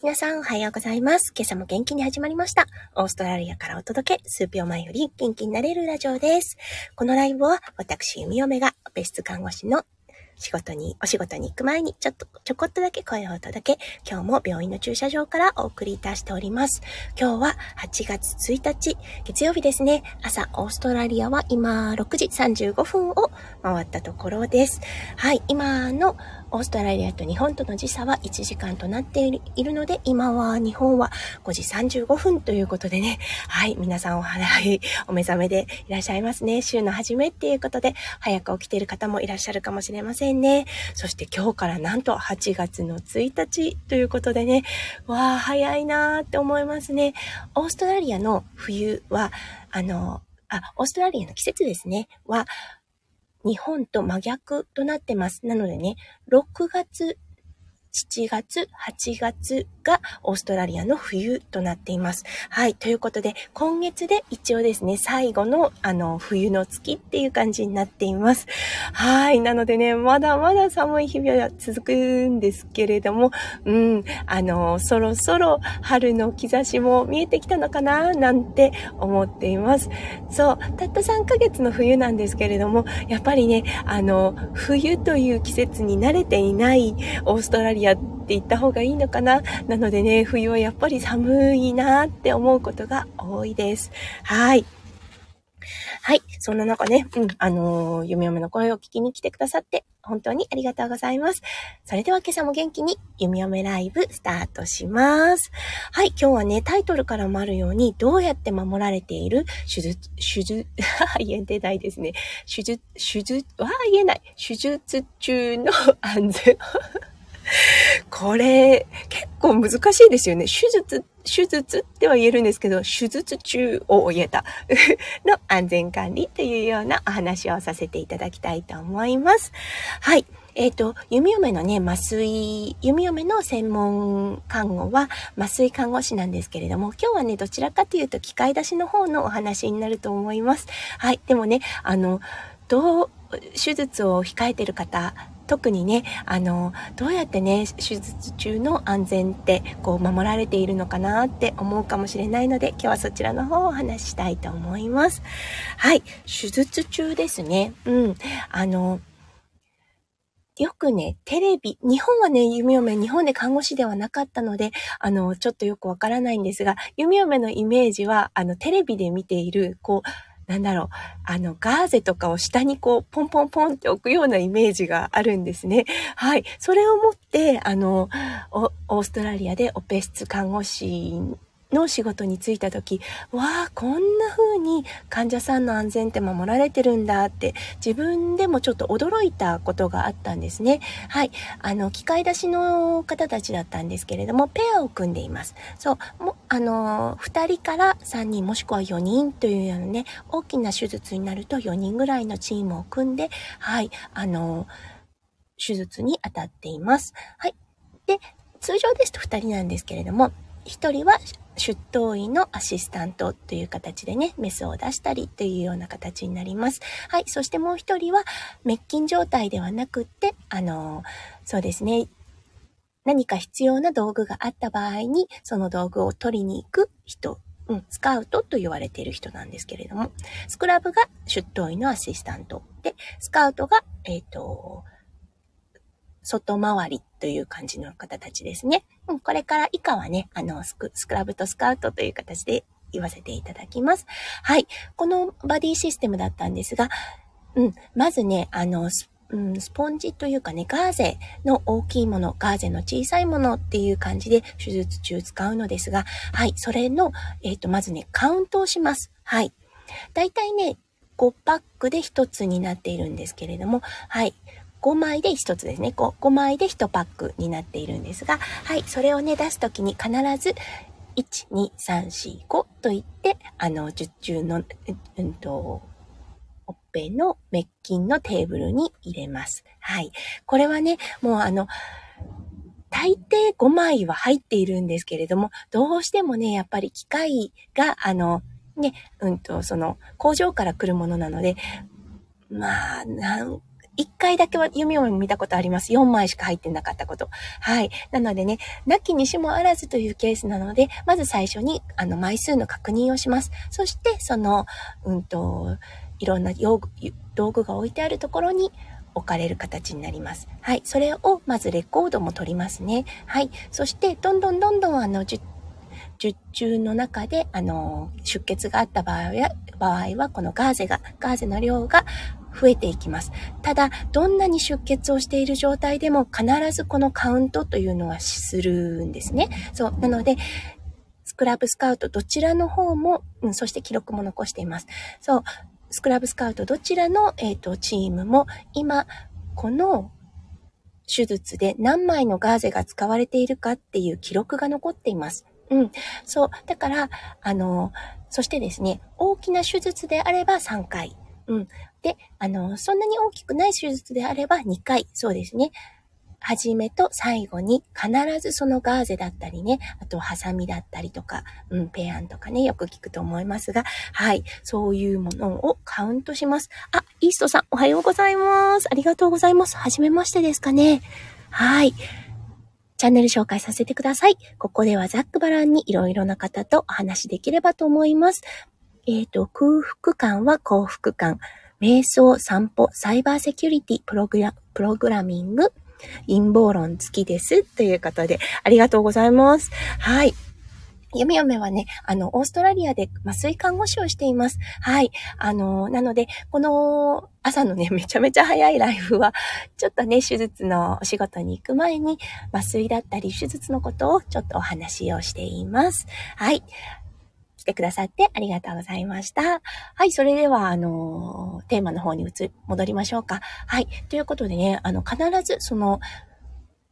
皆さんおはようございます。今朝も元気に始まりました。オーストラリアからお届け、数秒前より元気になれるラジオです。このライブは私、弓嫁が別室看護師の仕事に、お仕事に行く前にちょっと、ちょこっとだけ声を届け、今日も病院の駐車場からお送りいたしております。今日は8月1日、月曜日ですね。朝、オーストラリアは今6時35分を回ったところです。はい、今のオーストラリアと日本との時差は1時間となっているので、今は日本は5時35分ということでね、はい、皆さんお早いお目覚めでいらっしゃいますね。週の初めっていうことで、早く起きている方もいらっしゃるかもしれませんね。そして今日からなんと8月の1日ということでね、わあ、早いなーって思いますね。オーストラリアの冬は、あの、あ、オーストラリアの季節ですね、は、日本と真逆となってます。なのでね、6月7月、8月がオーストラリアの冬となっています。はい。ということで、今月で一応ですね、最後のあの、冬の月っていう感じになっています。はい。なのでね、まだまだ寒い日々は続くんですけれども、うん、あの、そろそろ春の兆しも見えてきたのかななんて思っています。そう。たった3ヶ月の冬なんですけれども、やっぱりね、あの、冬という季節に慣れていないオーストラリアってって言った方がいいのかな？なのでね、冬はやっぱり寒いなって思うことが多いです。はい。はい。そんな中ね、うん、あのー、ゆみよめの声を聞きに来てくださって、本当にありがとうございます。それでは今朝も元気に、ゆみよめライブスタートします。はい。今日はね、タイトルからもあるように、どうやって守られている手術、手術、は 言えてないですね。手術、手術、わあ、言えない。手術中の 安全。これ、結構難しいですよね。手術、手術っては言えるんですけど、手術中を言えた の安全管理というようなお話をさせていただきたいと思います。はい。えっ、ー、と、弓嫁のね、麻酔、弓嫁の専門看護は麻酔看護師なんですけれども、今日はね、どちらかというと機械出しの方のお話になると思います。はい。でもね、あの、どう、手術を控えてる方特にね、あの、どうやってね、手術中の安全ってこう守られているのかなって思うかもしれないので、今日はそちらの方をお話ししたいと思います。はい、手術中ですね。うん。あの、よくね、テレビ、日本はね、弓嫁、日本で看護師ではなかったので、あの、ちょっとよくわからないんですが、弓嫁のイメージは、あの、テレビで見ている、こう、なんだろう、あの、ガーゼとかを下にこう、ポンポンポンって置くようなイメージがあるんですね。はい。それを持って、あの、オーストラリアでオペ室看護師の仕事に就いた時、わあ、こんな風に患者さんの安全って守られてるんだって自分でもちょっと驚いたことがあったんですね。はい。あの、機械出しの方たちだったんですけれども、ペアを組んでいます。そう、もあの、2人から3人もしくは4人というようなね、大きな手術になると4人ぐらいのチームを組んで、はい、あの、手術に当たっています。はい。で、通常ですと2人なんですけれども、1人は出頭医のアシスタントという形でね、メスを出したりというような形になります。はい。そしてもう一人は、滅菌状態ではなくって、あの、そうですね、何か必要な道具があった場合に、その道具を取りに行く人、うん、スカウトと言われている人なんですけれども、スクラブが出頭医のアシスタントで、スカウトが、えっ、ー、と、外回りという感じの方たちですね。うん、これから以下はね、あのスク、ラブとスカウトという形で言わせていただきます。はい。このバディシステムだったんですが、うん、まずね、あの、うん、スポンジというかね、ガーゼの大きいもの、ガーゼの小さいものっていう感じで手術中使うのですが、はい、それの、えっ、ー、と、まずね、カウントをします。はい。だいたいね、5パックで1つになっているんですけれども、はい。5枚で1つですね。5, 5枚で1パックになっているんですが、はい、それをね、出すときに必ず、1、2、3、4、5と言って、あの、術中の、うんと、ほっぺの滅菌のテーブルに入れます。はい。これはね、もうあの、大抵5枚は入っているんですけれども、どうしてもね、やっぱり機械が、あの、ね、うんと、その、工場から来るものなので、まあ、なん1回だけは弓を見たことあります。4枚しか入ってなかったこと。はい。なのでね、なきにしもあらずというケースなので、まず最初に、あの、枚数の確認をします。そして、その、うんと、いろんな用具、道具が置いてあるところに置かれる形になります。はい。それを、まずレコードも取りますね。はい。そして、どんどんどんどん、あの、術中の中で、あの、出血があった場合は、場合は、このガーゼが、ガーゼの量が増えていきます。ただ、どんなに出血をしている状態でも必ずこのカウントというのはするんですね。そう。なので、スクラブスカウトどちらの方も、うん、そして記録も残しています。そう。スクラブスカウトどちらの、えっ、ー、と、チームも今、この手術で何枚のガーゼが使われているかっていう記録が残っています。うん。そう。だから、あの、そしてですね、大きな手術であれば3回。うん。で、あの、そんなに大きくない手術であれば2回。そうですね。はじめと最後に必ずそのガーゼだったりね、あとハサミだったりとか、うん、ペアンとかね、よく聞くと思いますが、はい、そういうものをカウントします。あ、イーストさん、おはようございます。ありがとうございます。はじめましてですかね。はい。チャンネル紹介させてください。ここではざっくばらんにいろいろな方とお話しできればと思います。えっ、ー、と、空腹感は幸福感。瞑想、散歩、サイバーセキュリティ、プログラ、プログラミング、陰謀論付きです。ということで、ありがとうございます。はい。ゆみよめはね、あの、オーストラリアで麻酔看護師をしています。はい。あの、なので、この朝のね、めちゃめちゃ早いライフは、ちょっとね、手術のお仕事に行く前に、麻酔だったり、手術のことをちょっとお話をしています。はい。来てくださってありがとうございました。はい、それでは、あの、テーマの方に移、戻りましょうか。はい。ということでね、あの、必ずその、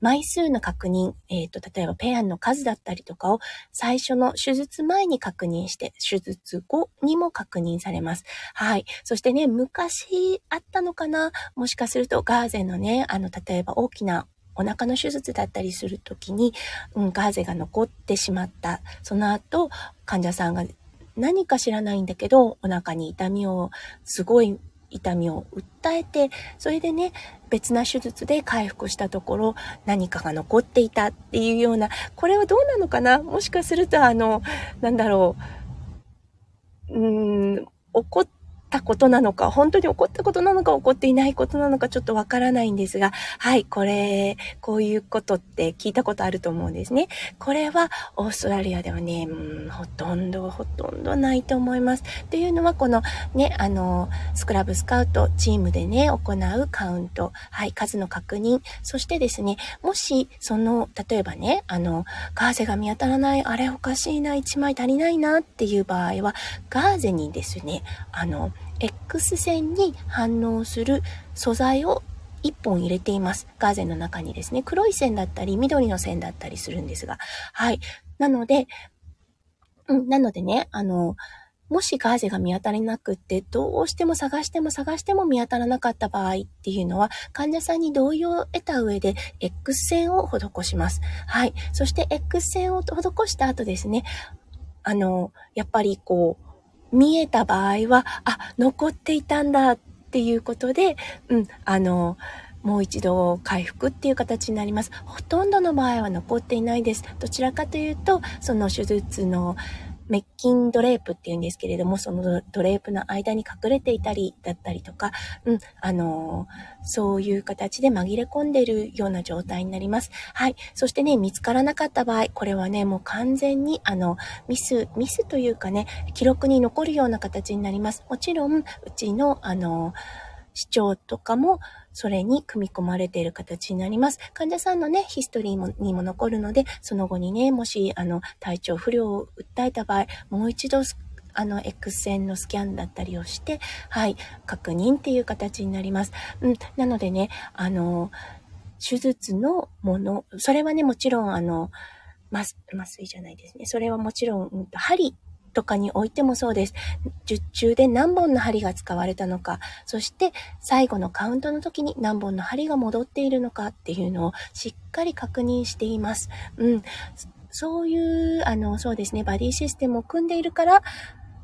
枚数の確認、えっ、ー、と、例えばペアンの数だったりとかを最初の手術前に確認して、手術後にも確認されます。はい。そしてね、昔あったのかな？もしかするとガーゼのね、あの、例えば大きなお腹の手術だったりするときに、うん、ガーゼが残ってしまった。その後、患者さんが何か知らないんだけど、お腹に痛みをすごい痛みを訴えて、それでね、別な手術で回復したところ、何かが残っていたっていうような、これはどうなのかな？もしかすると、あの、なんだろう、うーん、怒ってたことなのか、本当に起こったことなのか、起こっていないことなのか、ちょっとわからないんですが、はい、これ、こういうことって聞いたことあると思うんですね。これは、オーストラリアではね、うん、ほとんど、ほとんどないと思います。というのは、この、ね、あの、スクラブスカウトチームでね、行うカウント、はい、数の確認、そしてですね、もし、その、例えばね、あの、ガーゼが見当たらない、あれおかしいな、1枚足りないなっていう場合は、ガーゼにですね、あの、X 線に反応する素材を1本入れています。ガーゼの中にですね、黒い線だったり、緑の線だったりするんですが。はい。なので、うん、なのでね、あの、もしガーゼが見当たりなくって、どうしても探しても探しても見当たらなかった場合っていうのは、患者さんに同意を得た上で、X 線を施します。はい。そして、X 線を施した後ですね、あの、やっぱりこう、見えた場合は、あ、残っていたんだっていうことで、うん、あの、もう一度回復っていう形になります。ほとんどの場合は残っていないです。どちらかというと、その手術のメッキンドレープっていうんですけれども、そのドレープの間に隠れていたりだったりとか、うん、あのー、そういう形で紛れ込んでいるような状態になります。はい。そしてね、見つからなかった場合、これはね、もう完全に、あの、ミス、ミスというかね、記録に残るような形になります。もちろん、うちの、あのー、市長とかも、それに組み込まれている形になります。患者さんのね、ヒストリーもにも残るので、その後にね、もし、あの、体調不良を訴えた場合、もう一度、あの、X 線のスキャンだったりをして、はい、確認っていう形になります。うん、なのでね、あの、手術のもの、それはね、もちろん、あの、麻酔じゃないですね。それはもちろん、うん、針とかにおいてもそうです。術中で何本の針が使われたのか、そして最後のカウントの時に何本の針が戻っているのかっていうのをしっかり確認しています。うん。そういう、あの、そうですね、バディシステムを組んでいるから、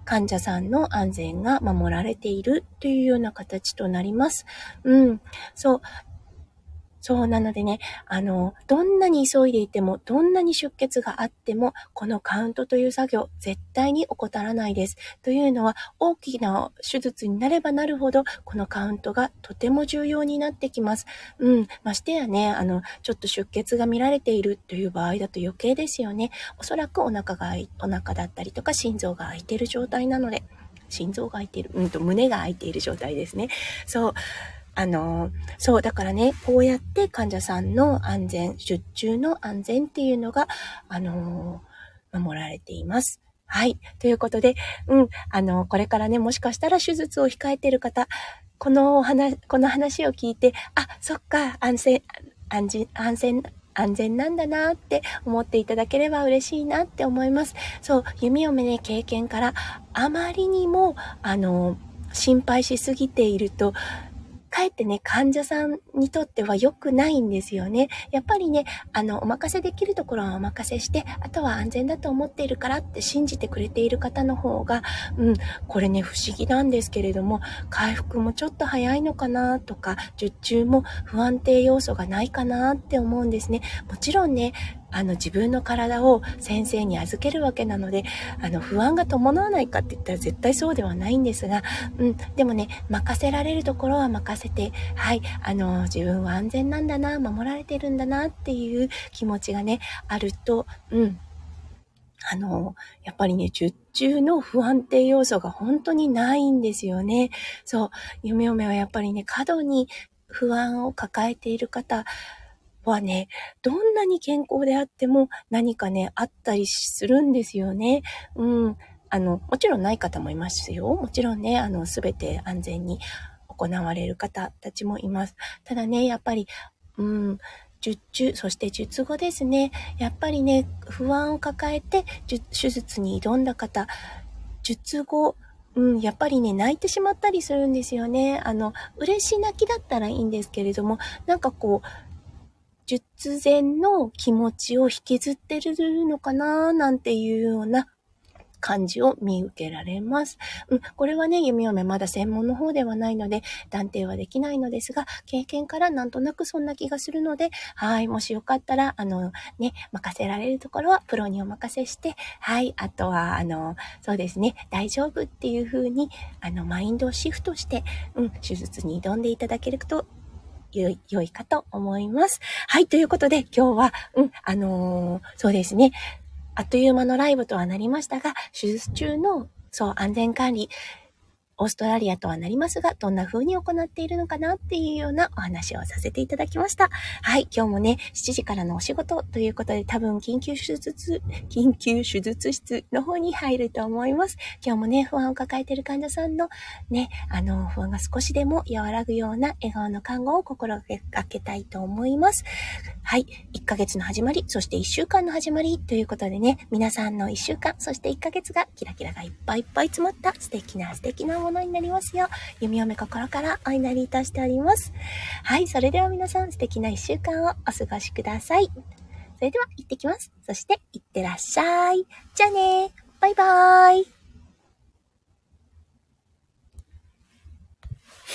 患者さんの安全が守られているというような形となります。うん。そう。そうなのでね、あの、どんなに急いでいても、どんなに出血があっても、このカウントという作業、絶対に怠らないです。というのは、大きな手術になればなるほど、このカウントがとても重要になってきます。うん。ましてやね、あの、ちょっと出血が見られているという場合だと余計ですよね。おそらくお腹が、お腹だったりとか心臓が空いている状態なので、心臓が空いている、うんと胸が空いている状態ですね。そう。あの、そう、だからね、こうやって患者さんの安全、出中の安全っていうのが、あの、守られています。はい。ということで、うん、あの、これからね、もしかしたら手術を控えている方、この話、この話を聞いて、あ、そっか、安全、安全、安全、安全なんだなって思っていただければ嬉しいなって思います。そう、弓嫁ね、経験から、あまりにも、あの、心配しすぎていると、かえってね、患者さんにとっては良くないんですよね。やっぱりね、あの、お任せできるところはお任せして、あとは安全だと思っているからって信じてくれている方の方が、うん、これね、不思議なんですけれども、回復もちょっと早いのかなとか、術中も不安定要素がないかなって思うんですね。もちろんね、あの自分の体を先生に預けるわけなので、あの不安が伴わないかって言ったら絶対そうではないんですが、うん、でもね、任せられるところは任せて、はい、あの自分は安全なんだな、守られてるんだなっていう気持ちがね、あると、うん、あの、やっぱりね、術中の不安定要素が本当にないんですよね。そう、夢嫁はやっぱりね、過度に不安を抱えている方、はね、どんなに健康であっても何かね、あったりするんですよね。うん。あの、もちろんない方もいますよ。もちろんね、あの、すべて安全に行われる方たちもいます。ただね、やっぱり、うん、術中、そして術後ですね。やっぱりね、不安を抱えて手術に挑んだ方、術後、うん、やっぱりね、泣いてしまったりするんですよね。あの、嬉し泣きだったらいいんですけれども、なんかこう、術前の気持ちを引きずってるのかななんていうような感じを見受けられます。うん、これはね、弓嫁まだ専門の方ではないので、断定はできないのですが、経験からなんとなくそんな気がするので、はい、もしよかったら、あの、ね、任せられるところはプロにお任せして、はい、あとは、あの、そうですね、大丈夫っていう風に、あの、マインドをシフトして、うん、手術に挑んでいただけると良い、良いかと思います。はい、ということで今日は、うん、あのー、そうですね、あっという間のライブとはなりましたが、手術中の、そう、安全管理、オーストラリアとはなりますが、どんな風に行っているのかなっていうようなお話をさせていただきました。はい、今日もね、7時からのお仕事ということで、多分緊急手術、緊急手術室の方に入ると思います。今日もね、不安を抱えている患者さんのね、あの、不安が少しでも和らぐような笑顔の看護を心がけたいと思います。はい、1ヶ月の始まり、そして1週間の始まりということでね、皆さんの1週間、そして1ヶ月がキラキラがいっぱいいっぱい詰まった素敵な素敵なものになりますよう、弓嫁心からお祈りいたしております。はい、それでは皆さん素敵な一週間をお過ごしください。それでは行ってきます。そして行ってらっしゃい。じゃあねバイバーイ。